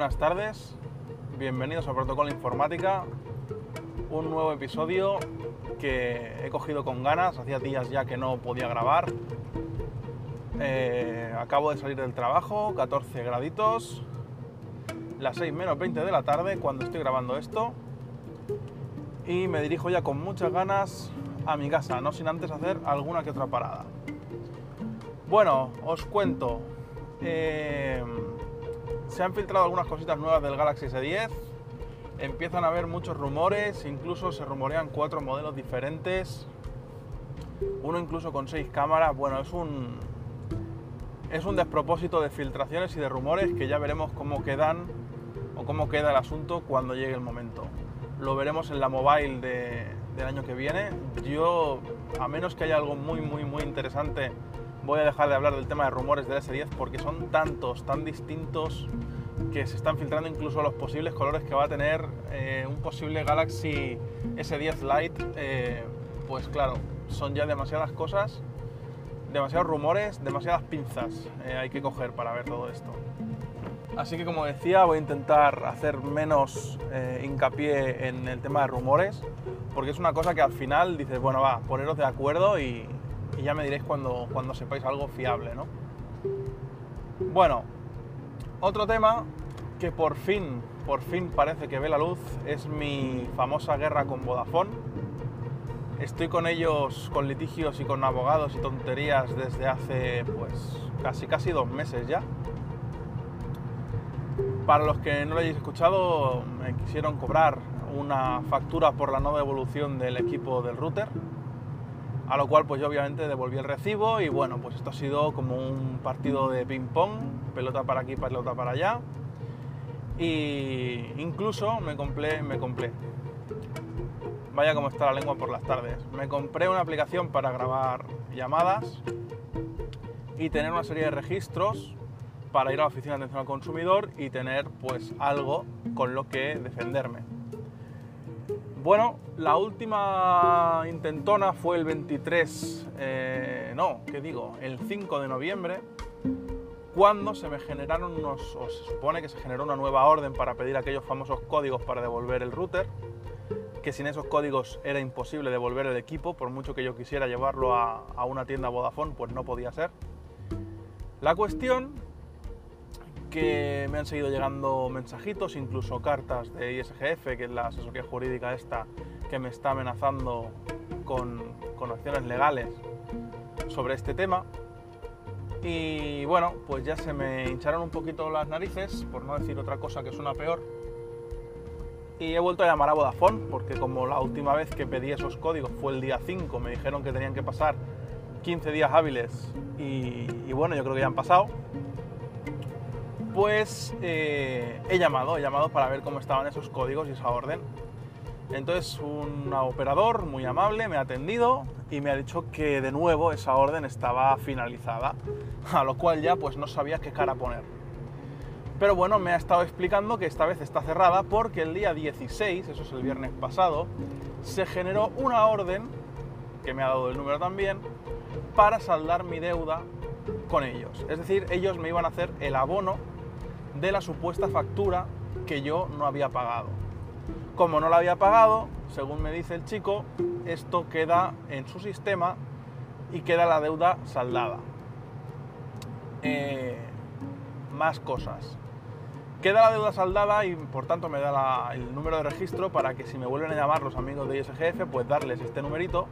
buenas tardes, bienvenidos a Protocolo Informática, un nuevo episodio que he cogido con ganas, hacía días ya que no podía grabar. Eh, acabo de salir del trabajo, 14 graditos, las 6 menos 20 de la tarde cuando estoy grabando esto y me dirijo ya con muchas ganas a mi casa, no sin antes hacer alguna que otra parada. Bueno, os cuento. eh, se han filtrado algunas cositas nuevas del Galaxy S10. Empiezan a haber muchos rumores, incluso se rumorean cuatro modelos diferentes. Uno incluso con seis cámaras. Bueno, es un es un despropósito de filtraciones y de rumores que ya veremos cómo quedan o cómo queda el asunto cuando llegue el momento. Lo veremos en la mobile de- del año que viene. Yo, a menos que haya algo muy, muy, muy interesante, voy a dejar de hablar del tema de rumores del S10 porque son tantos, tan distintos que se están filtrando incluso los posibles colores que va a tener eh, un posible Galaxy S10 Lite. eh, pues claro, son ya demasiadas cosas, demasiados rumores, demasiadas pinzas eh, hay que coger para ver todo esto. Así que como decía, voy a intentar hacer menos hincapié en el tema de rumores, porque es una cosa que al final dices, bueno, va, poneros de acuerdo y, y ya me diréis cuando, cuando sepáis algo fiable, ¿no? Bueno, otro tema que por fin, por fin parece que ve la luz es mi famosa guerra con Vodafone. Estoy con ellos con litigios y con abogados y tonterías desde hace pues casi casi dos meses ya. Para los que no lo hayáis escuchado, me quisieron cobrar una factura por la no devolución del equipo del router, a lo cual pues yo obviamente devolví el recibo y bueno, pues esto ha sido como un partido de ping pong, pelota para aquí, pelota para allá. Y incluso me compré, me compré. Vaya como está la lengua por las tardes. Me compré una aplicación para grabar llamadas y tener una serie de registros para ir a la oficina de atención al consumidor y tener pues algo con lo que defenderme. Bueno, la última intentona fue el 23, eh, no, ¿qué digo? El 5 de noviembre, cuando se me generaron unos, o se supone que se generó una nueva orden para pedir aquellos famosos códigos para devolver el router, que sin esos códigos era imposible devolver el equipo, por mucho que yo quisiera llevarlo a, una tienda Vodafone, pues no podía ser. La cuestión que me han seguido llegando mensajitos, incluso cartas de ISGF, que es la asesoría jurídica esta, que me está amenazando con acciones legales sobre este tema. Y bueno, pues ya se me hincharon un poquito las narices, por no decir otra cosa que suena peor. Y he vuelto a llamar a Vodafone, porque como la última vez que pedí esos códigos fue el día 5, me dijeron que tenían que pasar 15 días hábiles y, bueno, yo creo que ya han pasado pues eh, he llamado, he llamado para ver cómo estaban esos códigos y esa orden. Entonces un operador muy amable me ha atendido y me ha dicho que de nuevo esa orden estaba finalizada, a lo cual ya pues no sabía qué cara poner. Pero bueno, me ha estado explicando que esta vez está cerrada porque el día 16, eso es el viernes pasado, se generó una orden, que me ha dado el número también, para saldar mi deuda con ellos. Es decir, ellos me iban a hacer el abono de la supuesta factura que yo no había pagado. Como no la había pagado, según me dice el chico, esto queda en su sistema y queda la deuda saldada. Eh, más cosas. Queda la deuda saldada y por tanto me da el número de registro para que si me vuelven a llamar los amigos de ISGF, pues darles este numerito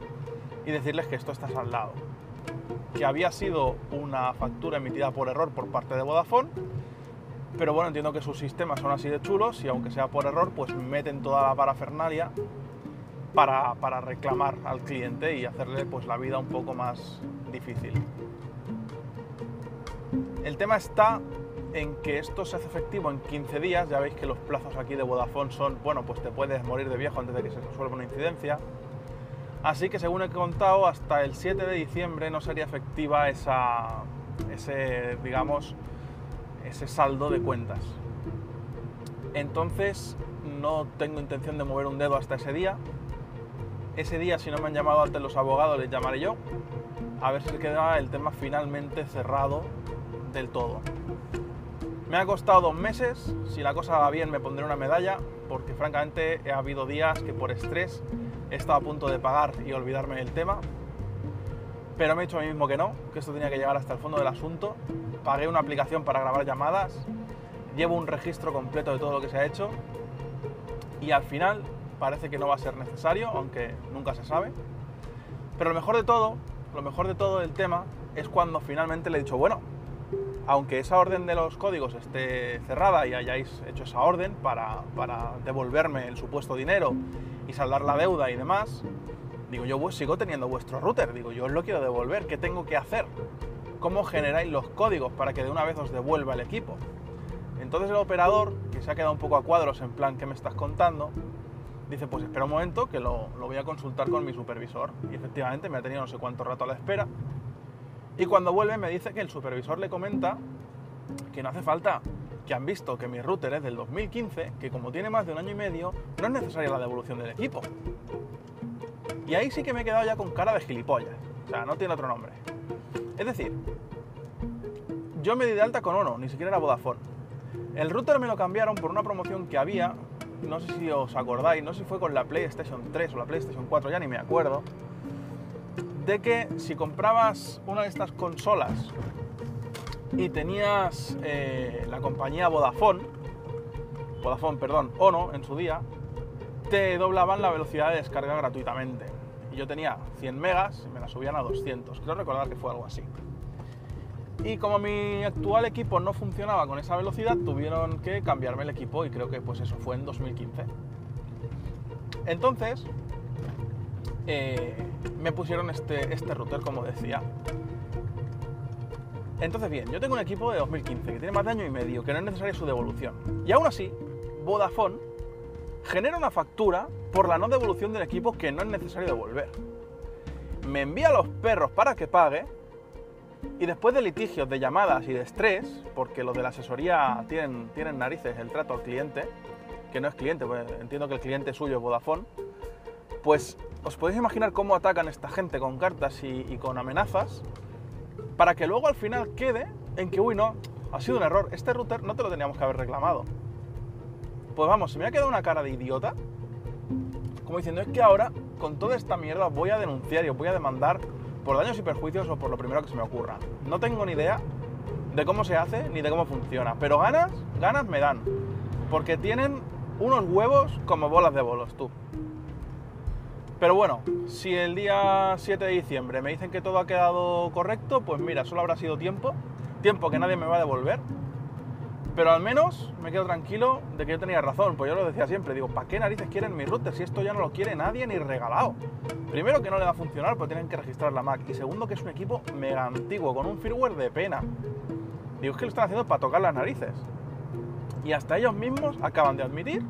y decirles que esto está saldado. Que había sido una factura emitida por error por parte de Vodafone pero bueno, entiendo que sus sistemas son así de chulos y aunque sea por error, pues meten toda la parafernalia para, para reclamar al cliente y hacerle pues la vida un poco más difícil. El tema está en que esto se hace efectivo en 15 días, ya veis que los plazos aquí de Vodafone son, bueno, pues te puedes morir de viejo antes de que se resuelva una incidencia. Así que según he contado, hasta el 7 de diciembre no sería efectiva esa, ese, digamos, ese saldo de cuentas. Entonces no tengo intención de mover un dedo hasta ese día. Ese día, si no me han llamado antes los abogados, les llamaré yo. A ver si queda el tema finalmente cerrado del todo. Me ha costado dos meses, si la cosa va bien me pondré una medalla, porque francamente ha habido días que por estrés he estado a punto de pagar y olvidarme del tema, pero me he dicho a mí mismo que no, que esto tenía que llegar hasta el fondo del asunto. Pagué una aplicación para grabar llamadas, llevo un registro completo de todo lo que se ha hecho y al final parece que no va a ser necesario, aunque nunca se sabe. Pero lo mejor de todo, lo mejor de todo del tema es cuando finalmente le he dicho, bueno, aunque esa orden de los códigos esté cerrada y hayáis hecho esa orden para, para devolverme el supuesto dinero y saldar la deuda y demás, digo, yo sigo teniendo vuestro router, digo, yo os lo quiero devolver, ¿qué tengo que hacer? ¿Cómo generáis los códigos para que de una vez os devuelva el equipo? Entonces el operador, que se ha quedado un poco a cuadros en plan, ¿qué me estás contando? Dice, pues espera un momento que lo, lo voy a consultar con mi supervisor. Y efectivamente me ha tenido no sé cuánto rato a la espera. Y cuando vuelve me dice que el supervisor le comenta que no hace falta, que han visto que mi router es del 2015, que como tiene más de un año y medio, no es necesaria la devolución del equipo. Y ahí sí que me he quedado ya con cara de gilipollas. O sea, no tiene otro nombre. Es decir, yo me di de alta con Ono, ni siquiera era Vodafone. El router me lo cambiaron por una promoción que había, no sé si os acordáis, no sé si fue con la PlayStation 3 o la PlayStation 4, ya ni me acuerdo, de que si comprabas una de estas consolas y tenías eh, la compañía Vodafone, Vodafone, perdón, Ono en su día, te doblaban la velocidad de descarga gratuitamente. Y yo tenía 100 megas y me la subían a 200. Creo recordar que fue algo así. Y como mi actual equipo no funcionaba con esa velocidad, tuvieron que cambiarme el equipo y creo que pues eso fue en 2015. Entonces, eh, me pusieron este, este router, como decía. Entonces, bien, yo tengo un equipo de 2015 que tiene más de año y medio, que no es necesaria su devolución. Y aún así, Vodafone genera una factura por la no devolución del equipo que no es necesario devolver. Me envía a los perros para que pague y después de litigios, de llamadas y de estrés, porque los de la asesoría tienen, narices el trato al cliente, que no es cliente, pues entiendo que el cliente suyo es Vodafone, pues os podéis imaginar cómo atacan esta gente con cartas y, con amenazas para que luego al final quede en que, uy, no, ha sido un error, este router no te lo teníamos que haber reclamado. Pues vamos, se me ha quedado una cara de idiota, como diciendo, es que ahora con toda esta mierda voy a denunciar y os voy a demandar por daños y perjuicios o por lo primero que se me ocurra. No tengo ni idea de cómo se hace ni de cómo funciona, pero ganas, ganas me dan, porque tienen unos huevos como bolas de bolos, tú. Pero bueno, si el día 7 de diciembre me dicen que todo ha quedado correcto, pues mira, solo habrá sido tiempo, tiempo que nadie me va a devolver, pero al menos me quedo tranquilo de que yo tenía razón, pues yo lo decía siempre, digo, ¿para qué narices quieren mi router si esto ya no lo quiere nadie ni regalado? Primero que no le va a funcionar porque tienen que registrar la Mac y segundo que es un equipo mega antiguo con un firmware de pena. Digo, es que lo están haciendo para tocar las narices. Y hasta ellos mismos acaban de admitir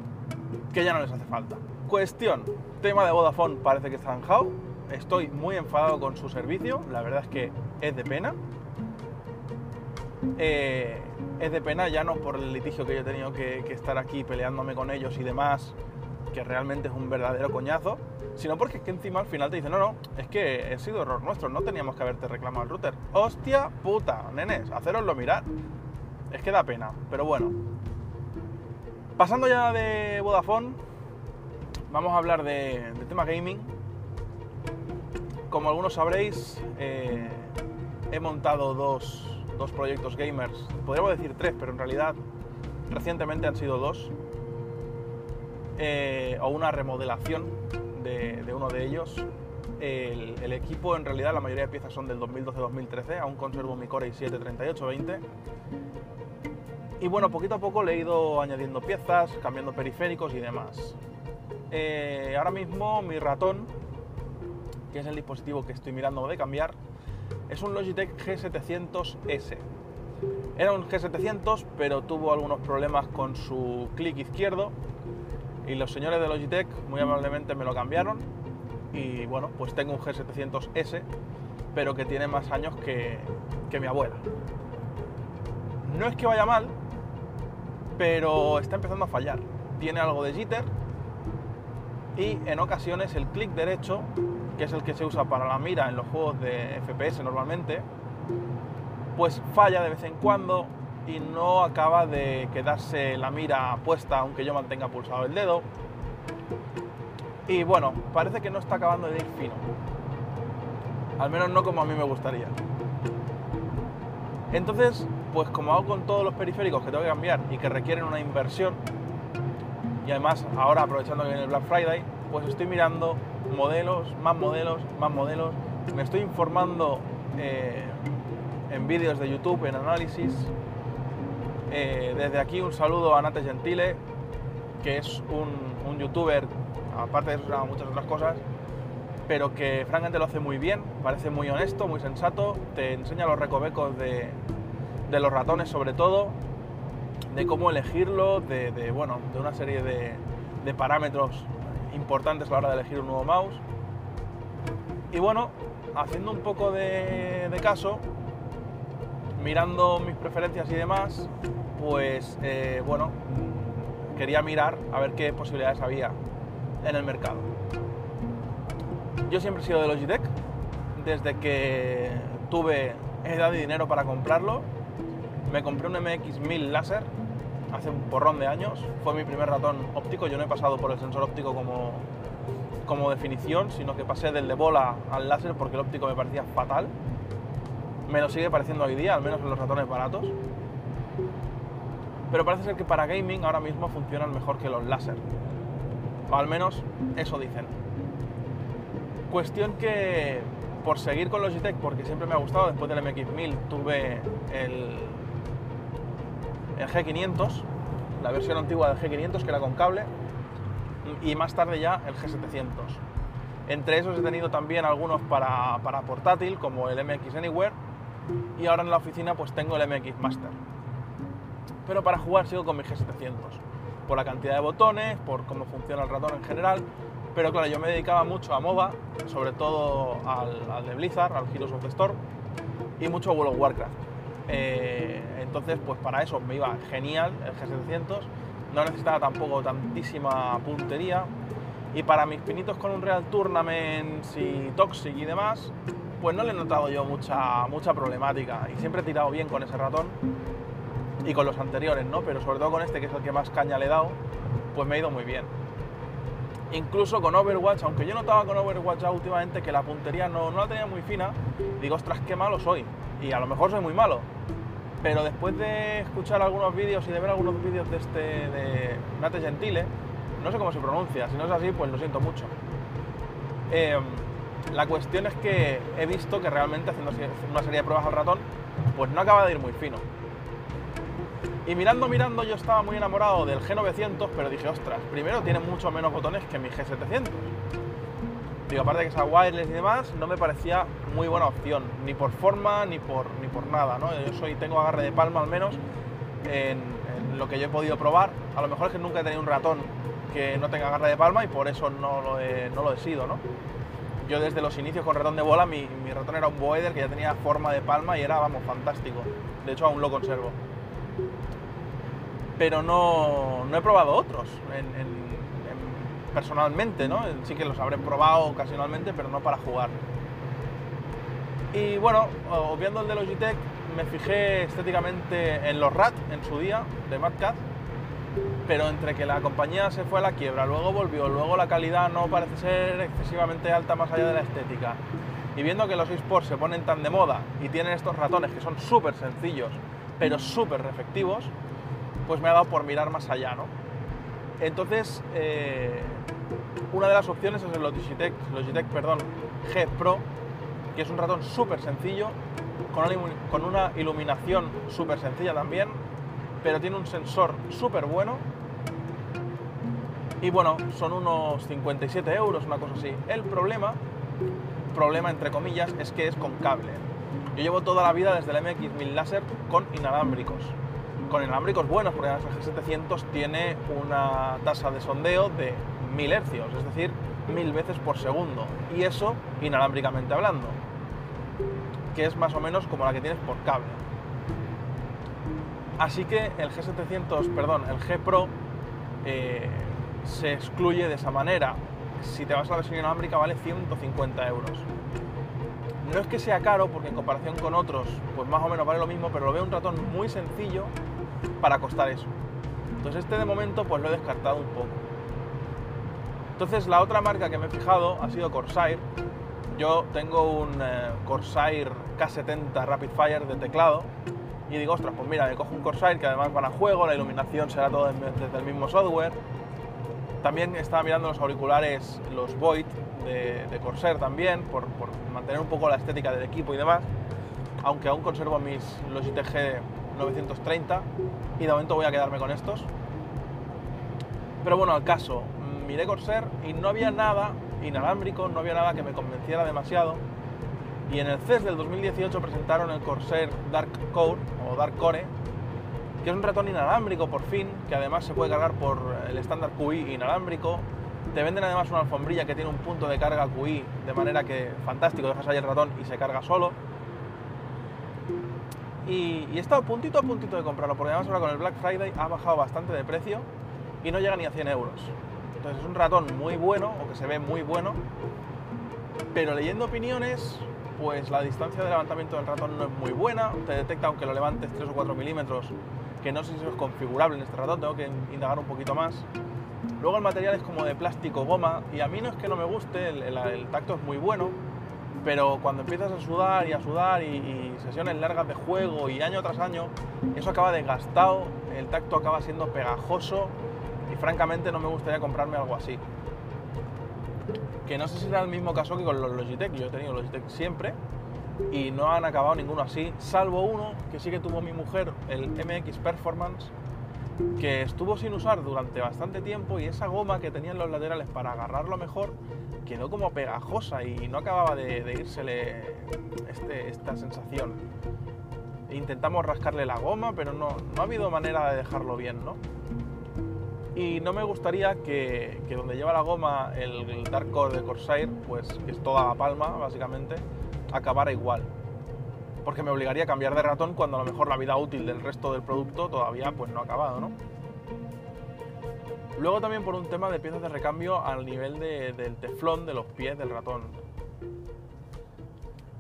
que ya no les hace falta. Cuestión, tema de Vodafone parece que está zanjado. Estoy muy enfadado con su servicio, la verdad es que es de pena. Eh, es de pena ya no por el litigio que yo he tenido que, estar aquí peleándome con ellos y demás, que realmente es un verdadero coñazo, sino porque es que encima al final te dicen, no, no, es que ha sido error nuestro, no teníamos que haberte reclamado el router. Hostia puta, nenes, haceroslo mirar. Es que da pena, pero bueno. Pasando ya de Vodafone, vamos a hablar de, tema gaming. Como algunos sabréis, eh, he montado dos, proyectos gamers, podríamos decir tres, pero en realidad recientemente han sido dos, eh, o una remodelación de, uno de ellos. El, equipo, en realidad, la mayoría de piezas son del 2012-2013, aún conservo mi Core i7 3820. Y bueno, poquito a poco le he ido añadiendo piezas, cambiando periféricos y demás. Eh, ahora mismo mi ratón, que es el dispositivo que estoy mirando de cambiar, es un Logitech G700S. Era un G700, pero tuvo algunos problemas con su clic izquierdo y los señores de Logitech muy amablemente me lo cambiaron y bueno, pues tengo un G700S, pero que tiene más años que, que mi abuela. No es que vaya mal, pero está empezando a fallar. Tiene algo de jitter y en ocasiones el clic derecho, que es el que se usa para la mira en los juegos de FPS normalmente, pues falla de vez en cuando y no acaba de quedarse la mira puesta aunque yo mantenga pulsado el dedo. Y bueno, parece que no está acabando de ir fino. Al menos no como a mí me gustaría. Entonces, pues como hago con todos los periféricos que tengo que cambiar y que requieren una inversión, y además ahora aprovechando que viene el Black Friday, pues estoy mirando modelos, más modelos, más modelos, me estoy informando eh, en vídeos de YouTube, en análisis. Eh, desde aquí un saludo a Nate Gentile, que es un, youtuber, aparte de muchas otras cosas, pero que francamente lo hace muy bien, parece muy honesto, muy sensato, te enseña los recovecos de, los ratones sobre todo, de cómo elegirlo, de, bueno, de una serie de, parámetros importantes a la hora de elegir un nuevo mouse. Y bueno, haciendo un poco de, caso, mirando mis preferencias y demás, pues eh, bueno, quería mirar a ver qué posibilidades había en el mercado. Yo siempre he sido de Logitech, desde que tuve edad y dinero para comprarlo. Me compré un MX1000 láser hace un porrón de años. Fue mi primer ratón óptico. Yo no he pasado por el sensor óptico como, como definición, sino que pasé del de bola al láser porque el óptico me parecía fatal. Me lo sigue pareciendo hoy día, al menos en los ratones baratos. Pero parece ser que para gaming ahora mismo funcionan mejor que los láser. O al menos eso dicen. Cuestión que por seguir con Logitech, porque siempre me ha gustado, después del MX1000 tuve el, el G500, la versión antigua del G500 que era con cable, y más tarde ya el G700. Entre esos he tenido también algunos para, para portátil, como el MX Anywhere, y ahora en la oficina pues tengo el MX Master. Pero para jugar sigo con mi G700, por la cantidad de botones, por cómo funciona el ratón en general, pero claro, yo me dedicaba mucho a MOBA, sobre todo al, de Blizzard, al Heroes of the Storm, y mucho a World of Warcraft. Eh, entonces, pues para eso me iba genial el G700, no necesitaba tampoco tantísima puntería, y para mis pinitos con un Real Tournament y Toxic y demás, pues no le he notado yo mucha, mucha problemática, y siempre he tirado bien con ese ratón, y con los anteriores, ¿no? Pero sobre todo con este, que es el que más caña le he dado, pues me ha ido muy bien incluso con Overwatch, aunque yo notaba con Overwatch últimamente que la puntería no, no la tenía muy fina, digo, ostras, qué malo soy. Y a lo mejor soy muy malo. Pero después de escuchar algunos vídeos y de ver algunos vídeos de este de Nate Gentile, no sé cómo se pronuncia, si no es así, pues lo siento mucho. Em, la cuestión es que he visto que realmente haciendo una serie de pruebas al ratón, pues no acaba de ir muy fino. Y mirando, mirando, yo estaba muy enamorado del G900, pero dije, ostras, primero tiene mucho menos botones que mi G700. Digo, aparte de que sea wireless y demás, no me parecía muy buena opción, ni por forma ni por, ni por nada. Yo soy, tengo agarre de palma al menos en, lo que yo he podido probar. A lo mejor es que nunca he tenido un ratón que no tenga agarre de palma y por eso no lo he, no lo he sido, ¿no? Yo desde los inicios con ratón de bola, mi, mi ratón era un Boeder que ya tenía forma de palma y era, vamos, fantástico. De hecho, aún lo conservo pero no, he probado otros personalmente, ¿no? Sí que los habré probado ocasionalmente, pero no para jugar. Y bueno, obviando el de Logitech, me fijé estéticamente en los RAT en su día, de MadCat, pero entre que la compañía se fue a la quiebra, luego volvió, luego la calidad no parece ser excesivamente alta más allá de la estética, y viendo que los esports se ponen tan de moda y tienen estos ratones que son súper sencillos, pero súper efectivos, pues me ha dado por mirar más allá, ¿no? Entonces, eh, una de las opciones es el Logitech, Logitech perdón, G Pro, que es un ratón súper sencillo, con una, iluminación súper sencilla también, pero tiene un sensor súper bueno. Y bueno, son unos 57 euros, una cosa así. El problema, problema entre comillas, es que es con cable. Yo llevo toda la vida desde el MX1000 láser con inalámbricos con inalámbricos buenos, porque el G700 tiene una tasa de sondeo de 1000 hercios, es decir, mil veces por segundo, y eso inalámbricamente hablando, que es más o menos como la que tienes por cable. Así que el G700, perdón, el G Pro eh, se excluye de esa manera. Si te vas a la versión inalámbrica vale 150 euros. No es que sea caro, porque en comparación con otros, pues más o menos vale lo mismo, pero lo veo un ratón muy sencillo para costar eso. Entonces este de momento pues lo he descartado un poco. Entonces la otra marca que me he fijado ha sido Corsair. Yo tengo un eh, Corsair K70 Rapid Fire de teclado y digo, ostras, pues mira, me cojo un Corsair que además van a juego, la iluminación será todo desde el mismo software. También estaba mirando los auriculares, los Void de, Corsair también, por, mantener un poco la estética del equipo y demás, aunque aún conservo mis Logitech G 930 y de momento voy a quedarme con estos. Pero bueno, al caso, miré Corsair y no había nada inalámbrico, no había nada que me convenciera demasiado. Y en el CES del 2018 presentaron el Corsair Dark Core o Dark Core, que es un ratón inalámbrico por fin, que además se puede cargar por el estándar QI inalámbrico. Te venden además una alfombrilla que tiene un punto de carga QI, de manera que fantástico, dejas ahí el ratón y se carga solo. Y, he estado puntito a puntito de comprarlo, porque además ahora con el Black Friday ha bajado bastante de precio y no llega ni a 100 euros. Entonces es un ratón muy bueno, o que se ve muy bueno, pero leyendo opiniones, pues la distancia de levantamiento del ratón no es muy buena, te detecta aunque lo levantes 3 o 4 milímetros, que no sé si es configurable en este ratón, tengo que indagar un poquito más. Luego el material es como de plástico goma y a mí no es que no me guste, el tacto es muy bueno, pero cuando empiezas a sudar y a sudar y, sesiones largas de juego y año tras año, eso acaba desgastado, el tacto acaba siendo pegajoso y francamente no me gustaría comprarme algo así. Que no sé si será el mismo caso que con los Logitech, yo he tenido Logitech siempre y no han acabado ninguno así, salvo uno que sí que tuvo mi mujer, el MX Performance, que estuvo sin usar durante bastante tiempo y esa goma que tenía en los laterales para agarrarlo mejor quedó como pegajosa y no acababa de, de irsele este, esta sensación. Intentamos rascarle la goma, pero no, no ha habido manera de dejarlo bien, ¿no? Y no me gustaría que, que donde lleva la goma el, Dark Core de Corsair, pues que es toda la palma, básicamente, acabara igual. Porque me obligaría a cambiar de ratón cuando a lo mejor la vida útil del resto del producto todavía pues no ha acabado, ¿no? Luego también por un tema de piezas de recambio al nivel del teflón de los pies del ratón.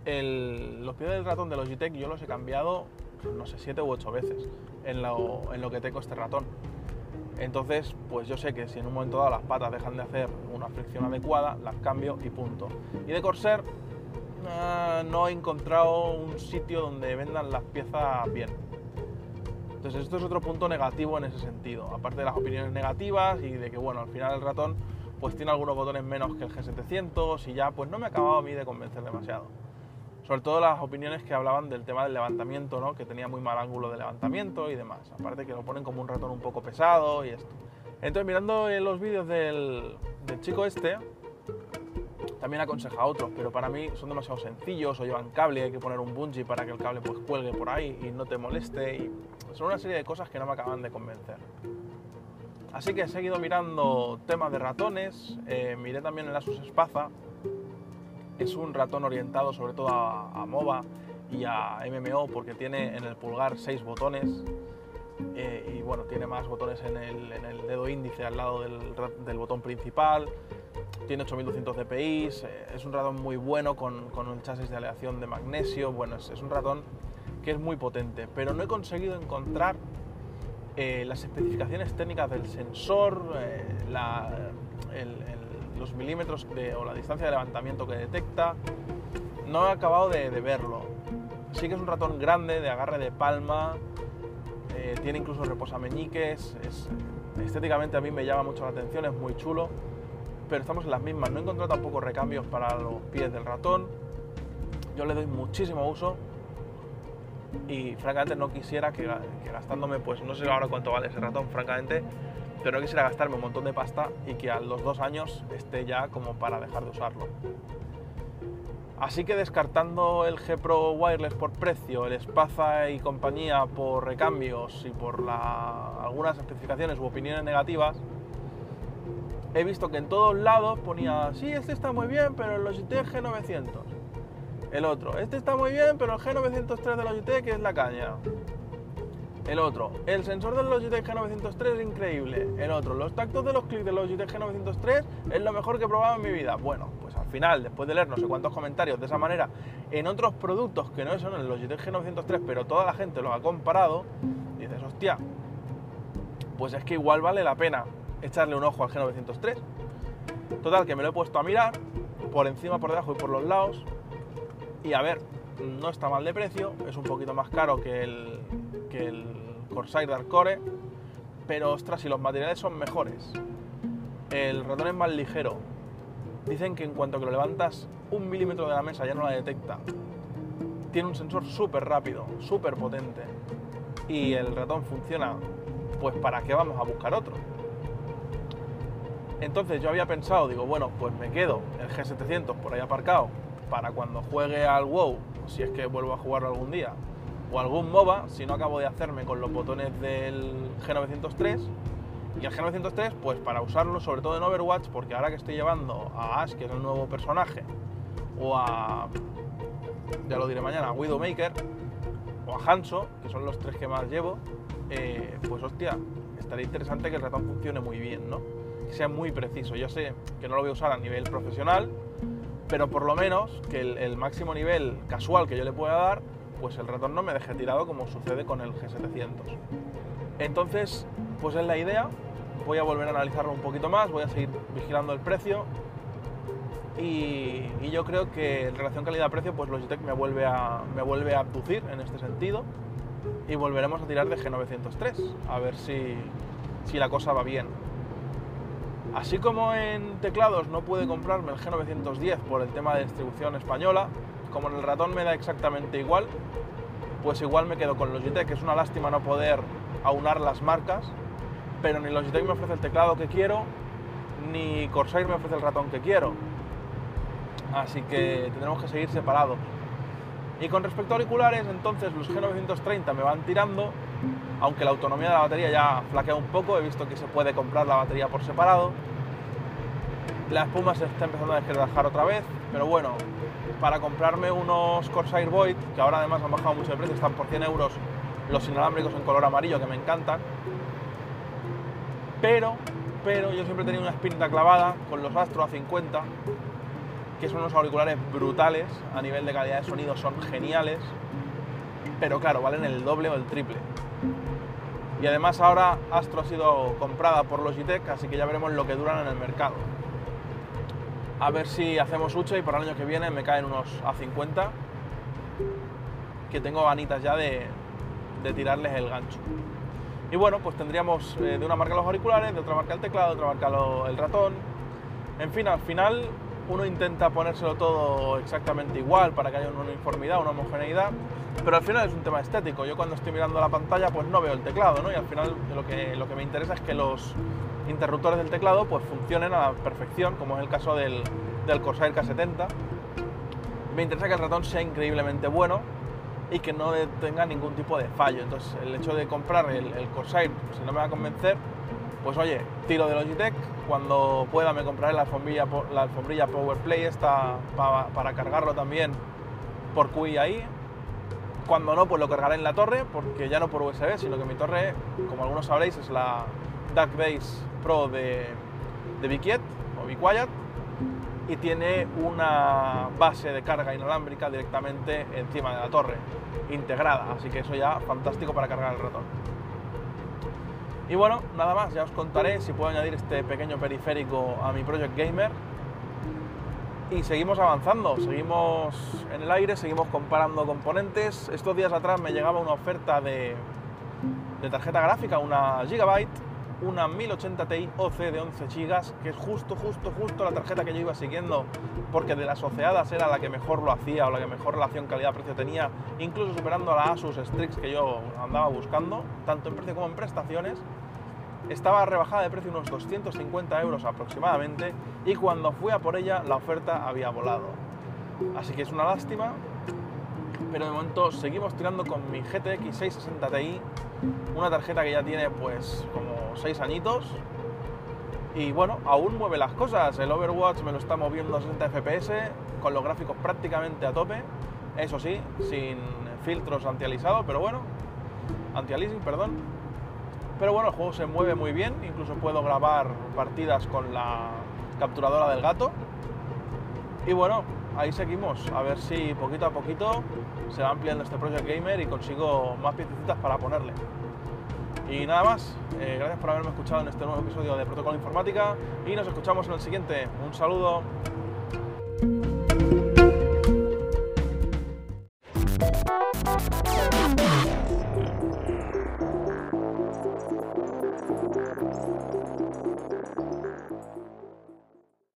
los pies del ratón de Logitech yo los he cambiado, no sé, siete u ocho veces en lo, en lo que tengo este ratón. Entonces, pues yo sé que si en un momento dado las patas dejan de hacer una fricción adecuada, las cambio y punto. Y de Corsair ah, no he encontrado un sitio donde vendan las piezas bien. Entonces esto es otro punto negativo en ese sentido, aparte de las opiniones negativas y de que bueno, al final el ratón pues tiene algunos botones menos que el G700 y ya pues no me ha acabado a mí de convencer demasiado. Sobre todo las opiniones que hablaban del tema del levantamiento, ¿no? que tenía muy mal ángulo de levantamiento y demás. Aparte que lo ponen como un ratón un poco pesado y esto. Entonces mirando los vídeos del, del chico este, también aconseja a otros, pero para mí son demasiado sencillos o llevan cable, hay que poner un bungee para que el cable pues cuelgue por ahí y no te moleste y son una serie de cosas que no me acaban de convencer. Así que he seguido mirando temas de ratones, eh, miré también el Asus Spaza, es un ratón orientado sobre todo a, MOBA y a MMO porque tiene en el pulgar seis botones eh, y bueno, tiene más botones en el, dedo índice al lado del, del botón principal, tiene 8200 dpi, eh, es un ratón muy bueno con, con, un chasis de aleación de magnesio, bueno, es, un ratón que es muy potente, pero no he conseguido encontrar eh, las especificaciones técnicas del sensor, eh, los milímetros o la distancia de levantamiento que detecta, no he acabado de, verlo. Sí que es un ratón grande, de agarre de palma, tiene incluso reposameñiques, es, estéticamente a mí me llama mucho la atención, es muy chulo pero estamos en las mismas. No he encontrado tampoco recambios para los pies del ratón. Yo le doy muchísimo uso y francamente no quisiera que, gastándome, pues no sé ahora cuánto vale ese ratón, francamente, pero no quisiera gastarme un montón de pasta y que a los dos años esté ya como para dejar de usarlo. Así que descartando el G Pro Wireless por precio, el Spaza y compañía por recambios y por algunas especificaciones u opiniones negativas, he visto que en todos lados ponía, sí, este está muy bien, pero el Logitech G900. El otro, este está muy bien, pero el G903 de Logitech es la caña. El otro, el sensor del Logitech G903 es increíble. El otro, los tactos de los clics del Logitech G903 es lo mejor que he probado en mi vida. Bueno, pues al final, después de leer no sé cuántos comentarios de esa manera, en otros productos que no son el Logitech G903, pero toda la gente lo ha comparado, dices, hostia, pues es que igual vale la pena echarle un ojo al G903. Total, que me lo he puesto a mirar, por encima, por debajo y por los lados, y a ver, no está mal de precio, es un poquito más caro que el, Corsair Dark Core, pero ostras, si los materiales son mejores, el ratón es más ligero, dicen que en cuanto que lo levantas un milímetro de la mesa ya no la detecta, tiene un sensor súper rápido, súper potente, y el ratón funciona, pues ¿para qué vamos a buscar otro? Entonces yo había pensado, digo, bueno, pues me quedo el G700 por ahí aparcado para cuando juegue al WoW, si es que vuelvo a jugarlo algún día, o algún MOBA, si no acabo de hacerme con los botones del G903. Y el G903, pues para usarlo sobre todo en Overwatch, porque ahora que estoy llevando a Ash, que es el nuevo personaje, o a, ya lo diré mañana, a Widowmaker, o a Hanso, que son los tres que más llevo, eh, pues hostia, estaría interesante que el ratón funcione muy bien, ¿no? Sea muy preciso. Yo sé que no lo voy a usar a nivel profesional, pero por lo menos que el, máximo nivel casual que yo le pueda dar, pues el ratón no me deje tirado como sucede con el G700. Entonces, pues es la idea, voy a volver a analizarlo un poquito más, voy a seguir vigilando el precio y, yo creo que en relación calidad-precio, pues Logitech me vuelve, a, me vuelve a abducir en este sentido y volveremos a tirar de G903, a ver si, si la cosa va bien. Así como en teclados no pude comprarme el G910 por el tema de distribución española, como en el ratón me da exactamente igual, pues igual me quedo con Logitech. Es una lástima no poder aunar las marcas, pero ni Logitech me ofrece el teclado que quiero, ni Corsair me ofrece el ratón que quiero. Así que tendremos que seguir separados. Y con respecto a auriculares, entonces los G930 me van tirando aunque la autonomía de la batería ya flaquea un poco, he visto que se puede comprar la batería por separado. La espuma se está empezando a desgrajar otra vez, pero bueno, para comprarme unos Corsair Void, que ahora además han bajado mucho de precio, están por 100 euros los inalámbricos en color amarillo que me encantan. Pero, pero yo siempre he tenido una espinita clavada con los Astro A50, que son unos auriculares brutales, a nivel de calidad de sonido son geniales, pero claro, valen el doble o el triple. Y además ahora Astro ha sido comprada por Logitech, así que ya veremos lo que duran en el mercado. A ver si hacemos ucho y para el año que viene me caen unos A50, que tengo ganitas ya de, tirarles el gancho. Y bueno, pues tendríamos eh, de una marca los auriculares, de otra marca el teclado, de otra marca el ratón. En fin, al final uno intenta ponérselo todo exactamente igual para que haya una uniformidad, una homogeneidad, pero al final es un tema estético. Yo cuando estoy mirando la pantalla pues no veo el teclado, ¿no? Y al final lo que, lo que me interesa es que los interruptores del teclado pues funcionen a la perfección, como es el caso del, del Corsair K70. Me interesa que el ratón sea increíblemente bueno y que no tenga ningún tipo de fallo. Entonces el hecho de comprar el, el Corsair, si no me va a convencer, pues oye, tiro de Logitech, cuando pueda me compraré la alfombrilla, la alfombrilla PowerPlay esta para, cargarlo también por QI ahí. Cuando no, pues lo cargaré en la torre, porque ya no por USB, sino que mi torre, como algunos sabréis, es la DuckBase Pro de, de o Biquiet y tiene una base de carga inalámbrica directamente encima de la torre, integrada, así que eso ya fantástico para cargar el ratón. Y bueno, nada más, ya os contaré si puedo añadir este pequeño periférico a mi Project Gamer. Y seguimos avanzando, seguimos en el aire, seguimos comparando componentes. Estos días atrás me llegaba una oferta de, de tarjeta gráfica, una Gigabyte, una 1080 Ti OC de 11 GB, que es justo, justo, justo la tarjeta que yo iba siguiendo, porque de las oceadas era la que mejor lo hacía o la que mejor relación calidad-precio tenía, incluso superando a la Asus Strix que yo andaba buscando, tanto en precio como en prestaciones. Estaba rebajada de precio unos 250 euros aproximadamente y cuando fui a por ella la oferta había volado. Así que es una lástima, pero de momento seguimos tirando con mi GTX 660 Ti, una tarjeta que ya tiene pues como 6 añitos y bueno, aún mueve las cosas. El Overwatch me lo está moviendo a 60 FPS con los gráficos prácticamente a tope, eso sí, sin filtros anti-aliasado, pero bueno, anti-aliasing, perdón. Pero bueno, el juego se mueve muy bien, incluso puedo grabar partidas con la capturadora del gato Y bueno, ahí seguimos, a ver si poquito a poquito se va ampliando este Project Gamer y consigo más piececitas para ponerle. Y nada más, eh, gracias por haberme escuchado en este nuevo episodio de Protocolo Informática y nos escuchamos en el siguiente. Un saludo.